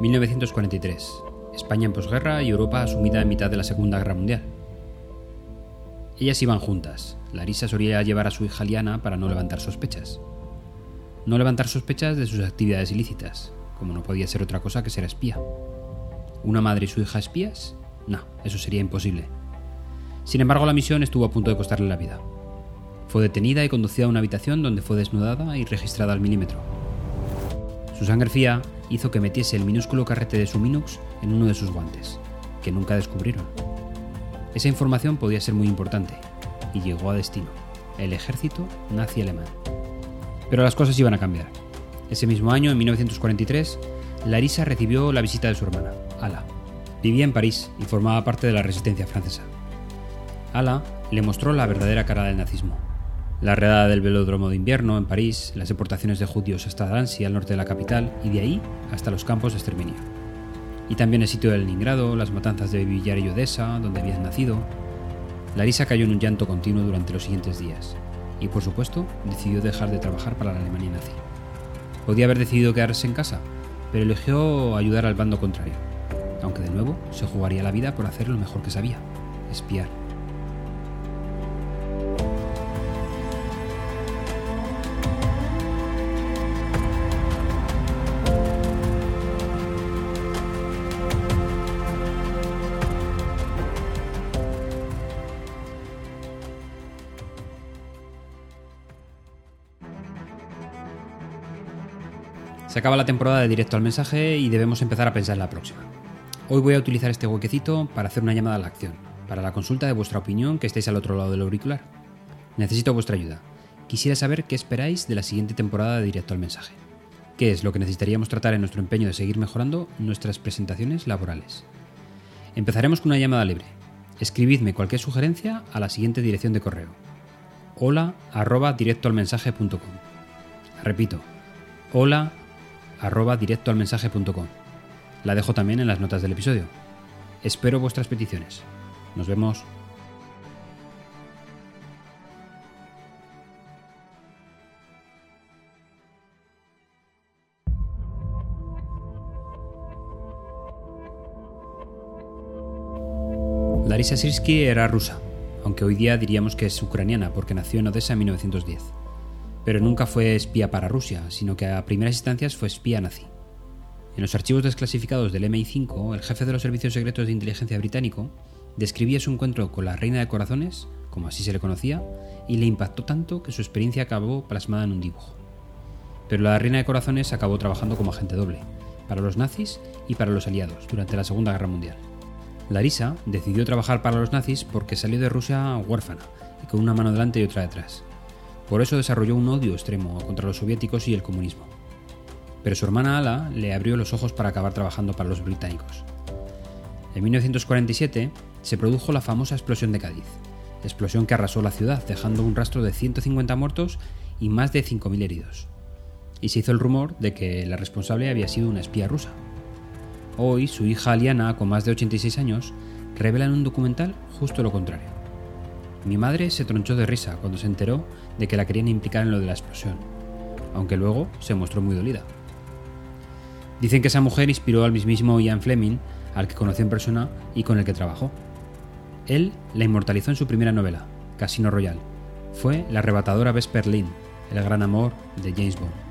1943. España en posguerra y Europa sumida en mitad de la Segunda Guerra Mundial. Ellas iban juntas. Larisa solía llevar a su hija Liana para no levantar sospechas. No levantar sospechas de sus actividades ilícitas, como no podía ser otra cosa que ser espía. ¿Una madre y su hija espías? No, eso sería imposible. Sin embargo, la misión estuvo a punto de costarle la vida. Fue detenida y conducida a una habitación donde fue desnudada y registrada al milímetro. Su sangre fría hizo que metiese el minúsculo carrete de su Minux en uno de sus guantes, que nunca descubrieron. Esa información podía ser muy importante, y llegó a destino, el ejército nazi alemán. Pero las cosas iban a cambiar. Ese mismo año, en 1943, Larisa recibió la visita de su hermana, Ala. Vivía en París y formaba parte de la resistencia francesa. Ala le mostró la verdadera cara del nazismo. La redada del velódromo de invierno en París, las deportaciones de judíos hasta Danzig, al norte de la capital, y de ahí hasta los campos de exterminio. Y también el sitio de Leningrado, las matanzas de Villar y Odessa, donde habían nacido. Larisa cayó en un llanto continuo durante los siguientes días, y por supuesto decidió dejar de trabajar para la Alemania nazi. Podía haber decidido quedarse en casa, pero eligió ayudar al bando contrario, aunque de nuevo se jugaría la vida por hacer lo mejor que sabía, espiar. Se acaba la temporada de directo al mensaje y debemos empezar a pensar en la próxima. Hoy voy a utilizar este huequecito para hacer una llamada a la acción, para la consulta de vuestra opinión que estéis al otro lado del auricular. Necesito vuestra ayuda. Quisiera saber qué esperáis de la siguiente temporada de directo al mensaje. ¿Qué es lo que necesitaríamos tratar en nuestro empeño de seguir mejorando nuestras presentaciones laborales? Empezaremos con una llamada libre. Escribidme cualquier sugerencia a la siguiente dirección de correo. hola arroba Repito, hola arroba directoalmensaje.com. La dejo también en las notas del episodio. Espero vuestras peticiones. Nos vemos. Larisa Sirsky era rusa, aunque hoy día diríamos que es ucraniana porque nació en Odessa en 1910 pero nunca fue espía para Rusia, sino que a primeras instancias fue espía nazi. En los archivos desclasificados del MI5, el jefe de los servicios secretos de inteligencia británico describía su encuentro con la Reina de Corazones, como así se le conocía, y le impactó tanto que su experiencia acabó plasmada en un dibujo. Pero la Reina de Corazones acabó trabajando como agente doble, para los nazis y para los aliados, durante la Segunda Guerra Mundial. Larisa decidió trabajar para los nazis porque salió de Rusia huérfana y con una mano delante y otra detrás, por eso desarrolló un odio extremo contra los soviéticos y el comunismo. Pero su hermana Ala le abrió los ojos para acabar trabajando para los británicos. En 1947 se produjo la famosa explosión de Cádiz, explosión que arrasó la ciudad, dejando un rastro de 150 muertos y más de 5.000 heridos. Y se hizo el rumor de que la responsable había sido una espía rusa. Hoy, su hija Aliana, con más de 86 años, revela en un documental justo lo contrario. Mi madre se tronchó de risa cuando se enteró de que la querían implicar en lo de la explosión, aunque luego se mostró muy dolida. Dicen que esa mujer inspiró al mismísimo Ian Fleming, al que conoció en persona y con el que trabajó. Él la inmortalizó en su primera novela, Casino Royale. Fue la arrebatadora Vesper Lynn, el gran amor de James Bond.